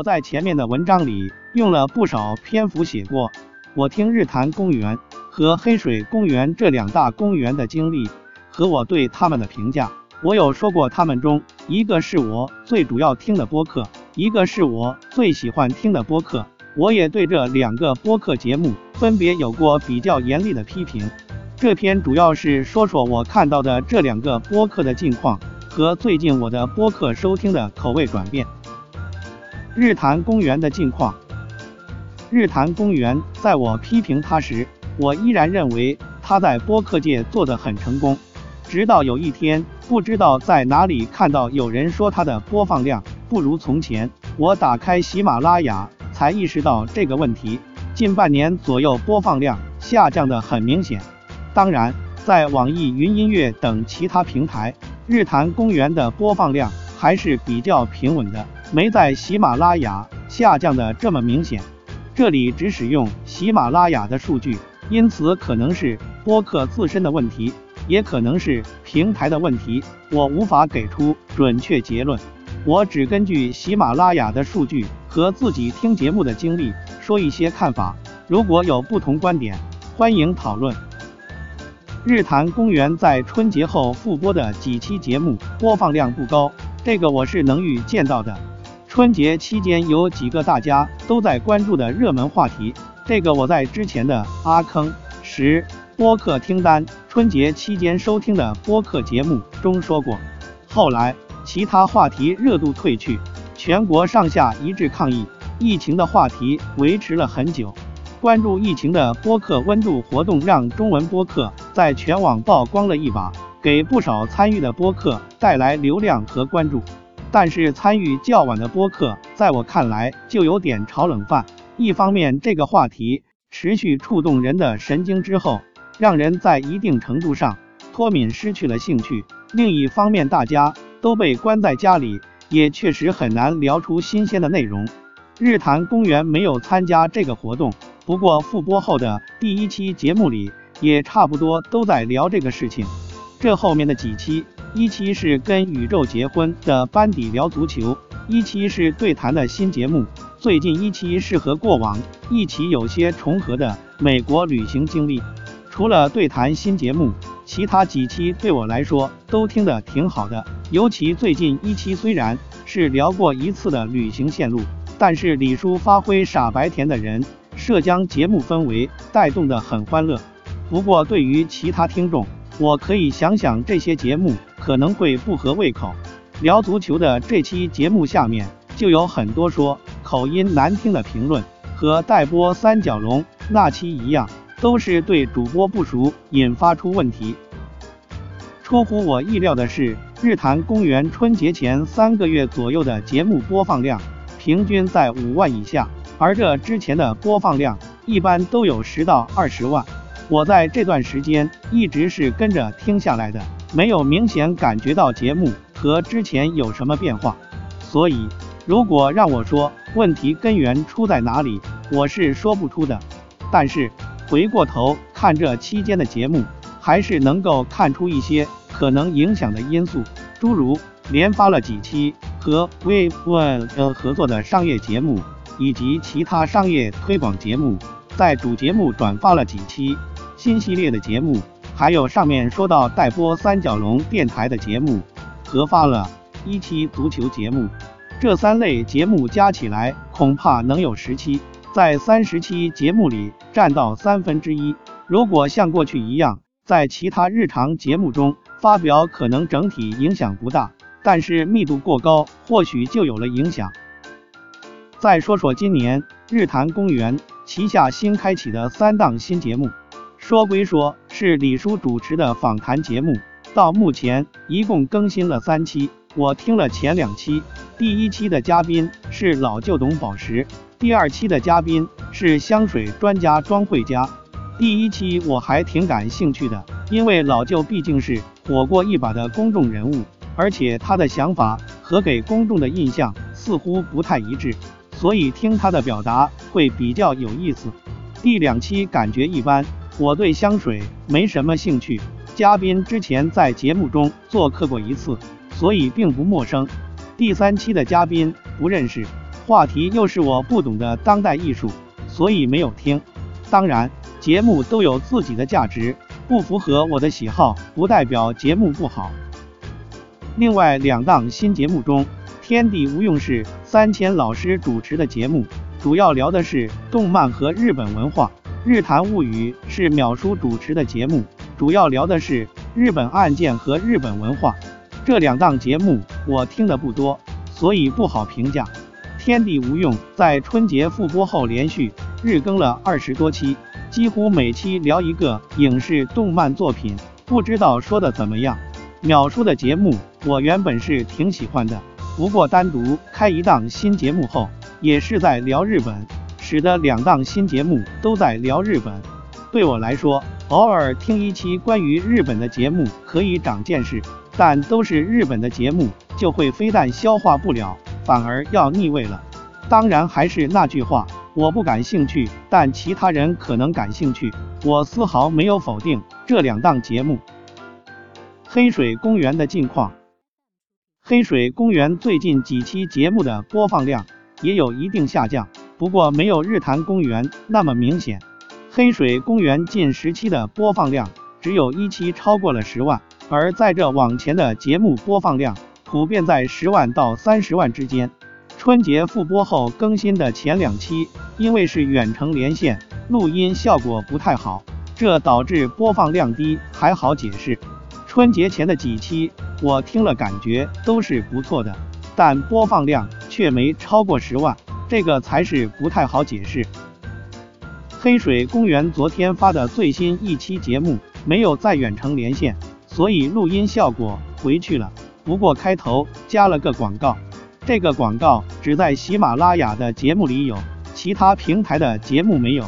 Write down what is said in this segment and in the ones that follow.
我在前面的文章里用了不少篇幅写过，我听日坛公园和黑水公园这两大公园的经历和我对他们的评价。我有说过，他们中一个是我最主要听的播客，一个是我最喜欢听的播客。我也对这两个播客节目分别有过比较严厉的批评。这篇主要是说说我看到的这两个播客的近况和最近我的播客收听的口味转变。日坛公园的近况。日坛公园，在我批评他时，我依然认为他在播客界做得很成功。直到有一天，不知道在哪里看到有人说他的播放量不如从前，我打开喜马拉雅才意识到这个问题。近半年左右，播放量下降的很明显。当然，在网易云音乐等其他平台，日坛公园的播放量还是比较平稳的，没在喜马拉雅下降的这么明显。这里只使用喜马拉雅的数据，因此可能是播客自身的问题。也可能是平台的问题，我无法给出准确结论。我只根据喜马拉雅的数据和自己听节目的经历说一些看法。如果有不同观点，欢迎讨论。日坛公园在春节后复播的几期节目播放量不高，这个我是能预见到的。春节期间有几个大家都在关注的热门话题，这个我在之前的阿坑十。播客听单，春节期间收听的播客节目中说过。后来其他话题热度退去，全国上下一致抗议疫情的话题维持了很久。关注疫情的播客温度活动让中文播客在全网曝光了一把，给不少参与的播客带来流量和关注。但是参与较晚的播客，在我看来就有点炒冷饭。一方面，这个话题持续触动人的神经之后。让人在一定程度上脱敏，失去了兴趣。另一方面，大家都被关在家里，也确实很难聊出新鲜的内容。日坛公园没有参加这个活动，不过复播后的第一期节目里也差不多都在聊这个事情。这后面的几期，一期是跟宇宙结婚的班底聊足球，一期是对谈的新节目，最近一期是和过往一起有些重合的美国旅行经历。除了对谈新节目，其他几期对我来说都听得挺好的。尤其最近一期虽然是聊过一次的旅行线路，但是李叔发挥傻白甜的人设，将节目氛围带动得很欢乐。不过对于其他听众，我可以想想这些节目可能会不合胃口。聊足球的这期节目下面就有很多说口音难听的评论，和待播三角龙那期一样。都是对主播不熟引发出问题。出乎我意料的是，日坛公园春节前三个月左右的节目播放量平均在五万以下，而这之前的播放量一般都有十到二十万。我在这段时间一直是跟着听下来的，没有明显感觉到节目和之前有什么变化。所以，如果让我说问题根源出在哪里，我是说不出的。但是。回过头看这期间的节目，还是能够看出一些可能影响的因素，诸如连发了几期和 Wave One 合作的商业节目，以及其他商业推广节目，在主节目转发了几期新系列的节目，还有上面说到待播三角龙电台的节目，合发了一期足球节目，这三类节目加起来恐怕能有十期。在三十期节目里占到三分之一。如果像过去一样，在其他日常节目中发表，可能整体影响不大，但是密度过高，或许就有了影响。再说说今年日坛公园旗下新开启的三档新节目，说归说，是李叔主持的访谈节目，到目前一共更新了三期，我听了前两期，第一期的嘉宾是老舅董宝石。第二期的嘉宾是香水专家庄慧佳。第一期我还挺感兴趣的，因为老舅毕竟是火过一把的公众人物，而且他的想法和给公众的印象似乎不太一致，所以听他的表达会比较有意思。第两期感觉一般，我对香水没什么兴趣，嘉宾之前在节目中做客过一次，所以并不陌生。第三期的嘉宾不认识。话题又是我不懂的当代艺术，所以没有听。当然，节目都有自己的价值，不符合我的喜好不代表节目不好。另外两档新节目中，《天地无用》是三千老师主持的节目，主要聊的是动漫和日本文化；《日谈物语》是淼叔主持的节目，主要聊的是日本案件和日本文化。这两档节目我听的不多，所以不好评价。《天地无用》在春节复播后连续日更了二十多期，几乎每期聊一个影视动漫作品，不知道说的怎么样。淼叔的节目。我原本是挺喜欢的，不过单独开一档新节目后，也是在聊日本，使得两档新节目都在聊日本。对我来说，偶尔听一期关于日本的节目可以长见识，但都是日本的节目，就会非但消化不了，反而要腻味了。当然还是那句话，我不感兴趣，但其他人可能感兴趣。我丝毫没有否定这两档节目。黑水公园的近况。黑水公园最近几期节目的播放量也有一定下降，不过没有日坛公园那么明显。黑水公园近十期的播放量只有一期超过了十万，而在这往前的节目播放量普遍在十万到三十万之间。春节复播后更新的前两期，因为是远程连线，录音效果不太好，这导致播放量低，还好解释。春节前的几期。我听了，感觉都是不错的，但播放量却没超过十万，这个才是不太好解释。黑水公园昨天发的最新一期节目没有在远程连线，所以录音效果回去了。不过开头加了个广告，这个广告只在喜马拉雅的节目里有，其他平台的节目没有。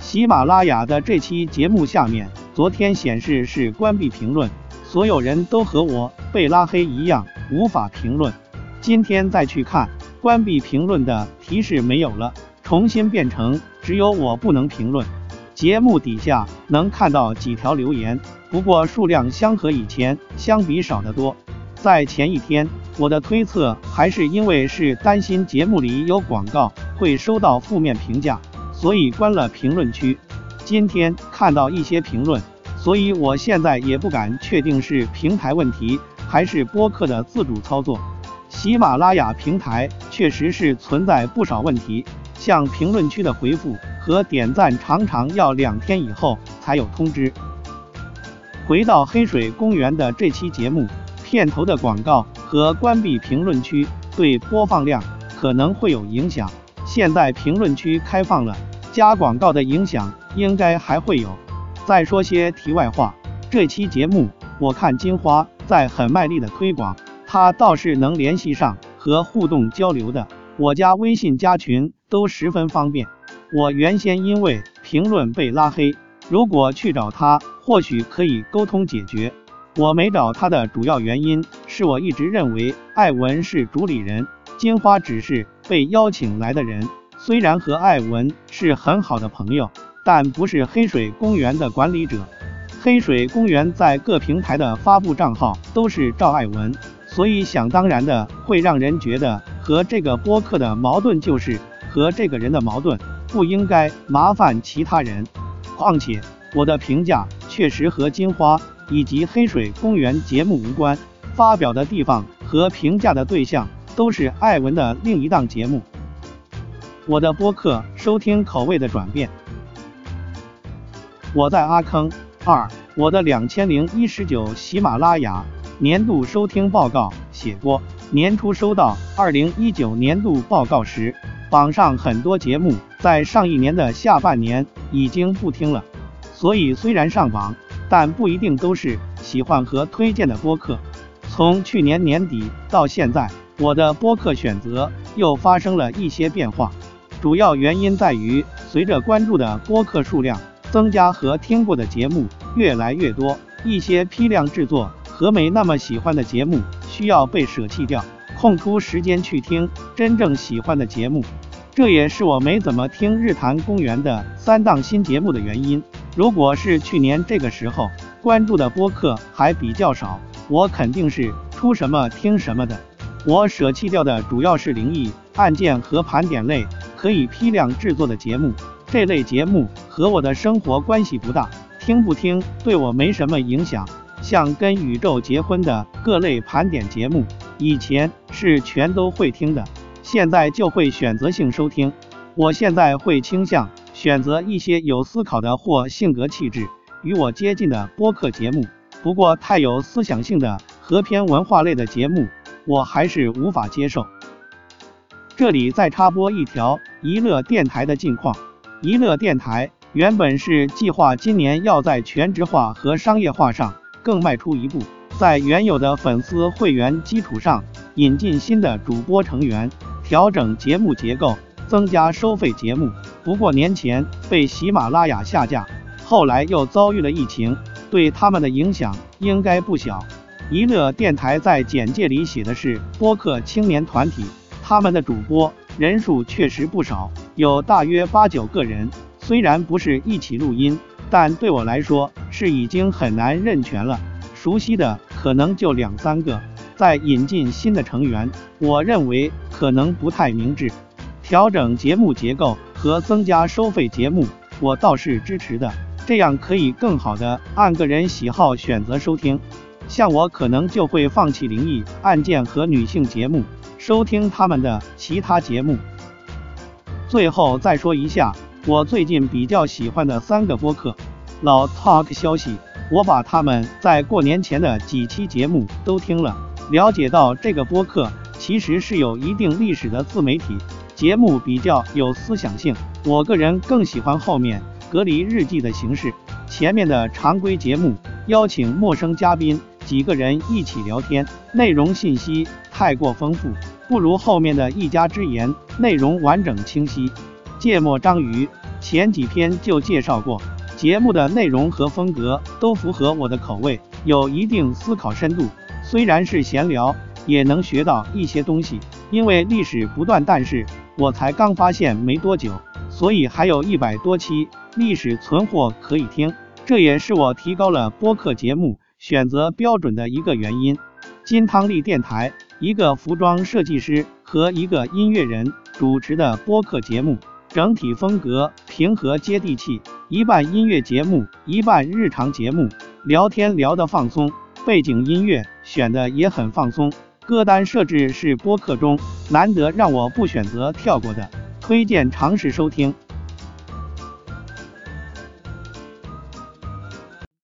喜马拉雅的这期节目下面昨天显示是关闭评论。所有人都和我被拉黑一样，无法评论。今天再去看，关闭评论的提示没有了，重新变成只有我不能评论。节目底下能看到几条留言，不过数量相和以前相比少得多。在前一天，我的推测还是因为是担心节目里有广告会收到负面评价，所以关了评论区。今天看到一些评论。所以我现在也不敢确定是平台问题还是播客的自主操作。喜马拉雅平台确实是存在不少问题，像评论区的回复和点赞常常要两天以后才有通知。回到黑水公园的这期节目，片头的广告和关闭评论区对播放量可能会有影响。现在评论区开放了，加广告的影响应该还会有。再说些题外话，这期节目我看金花在很卖力的推广，她倒是能联系上和互动交流的，我加微信加群都十分方便。我原先因为评论被拉黑，如果去找他，或许可以沟通解决。我没找他的主要原因是我一直认为艾文是主理人，金花只是被邀请来的人，虽然和艾文是很好的朋友。但不是黑水公园的管理者。黑水公园在各平台的发布账号都是赵爱文，所以想当然的会让人觉得和这个播客的矛盾就是和这个人的矛盾，不应该麻烦其他人。况且我的评价确实和金花以及黑水公园节目无关，发表的地方和评价的对象都是艾文的另一档节目。我的播客收听口味的转变。我在阿坑二，我的两千零一十九喜马拉雅年度收听报告写过，年初收到二零一九年度报告时，榜上很多节目在上一年的下半年已经不听了，所以虽然上榜，但不一定都是喜欢和推荐的播客。从去年年底到现在，我的播客选择又发生了一些变化，主要原因在于随着关注的播客数量。增加和听过的节目越来越多，一些批量制作和没那么喜欢的节目需要被舍弃掉，空出时间去听真正喜欢的节目。这也是我没怎么听日坛公园的三档新节目的原因。如果是去年这个时候关注的播客还比较少，我肯定是出什么听什么的。我舍弃掉的主要是灵异案件和盘点类，可以批量制作的节目。这类节目和我的生活关系不大，听不听对我没什么影响。像跟宇宙结婚的各类盘点节目，以前是全都会听的，现在就会选择性收听。我现在会倾向选择一些有思考的或性格气质与我接近的播客节目。不过太有思想性的和偏文化类的节目，我还是无法接受。这里再插播一条娱乐电台的近况。娱乐电台原本是计划今年要在全职化和商业化上更迈出一步，在原有的粉丝会员基础上引进新的主播成员，调整节目结构，增加收费节目。不过年前被喜马拉雅下架，后来又遭遇了疫情，对他们的影响应该不小。娱乐电台在简介里写的是播客青年团体，他们的主播。人数确实不少，有大约八九个人。虽然不是一起录音，但对我来说是已经很难认全了。熟悉的可能就两三个。再引进新的成员，我认为可能不太明智。调整节目结构和增加收费节目，我倒是支持的。这样可以更好的按个人喜好选择收听。像我可能就会放弃灵异案件和女性节目。收听他们的其他节目。最后再说一下我最近比较喜欢的三个播客。老 Talk 消息，我把他们在过年前的几期节目都听了，了解到这个播客其实是有一定历史的自媒体，节目比较有思想性。我个人更喜欢后面隔离日记的形式，前面的常规节目邀请陌生嘉宾。几个人一起聊天，内容信息太过丰富，不如后面的一家之言，内容完整清晰。芥末章鱼前几天就介绍过，节目的内容和风格都符合我的口味，有一定思考深度。虽然是闲聊，也能学到一些东西。因为历史不断，但是我才刚发现没多久，所以还有一百多期历史存货可以听。这也是我提高了播客节目。选择标准的一个原因，金汤力电台，一个服装设计师和一个音乐人主持的播客节目，整体风格平和接地气，一半音乐节目，一半日常节目，聊天聊得放松，背景音乐选的也很放松，歌单设置是播客中难得让我不选择跳过的，推荐尝试收听。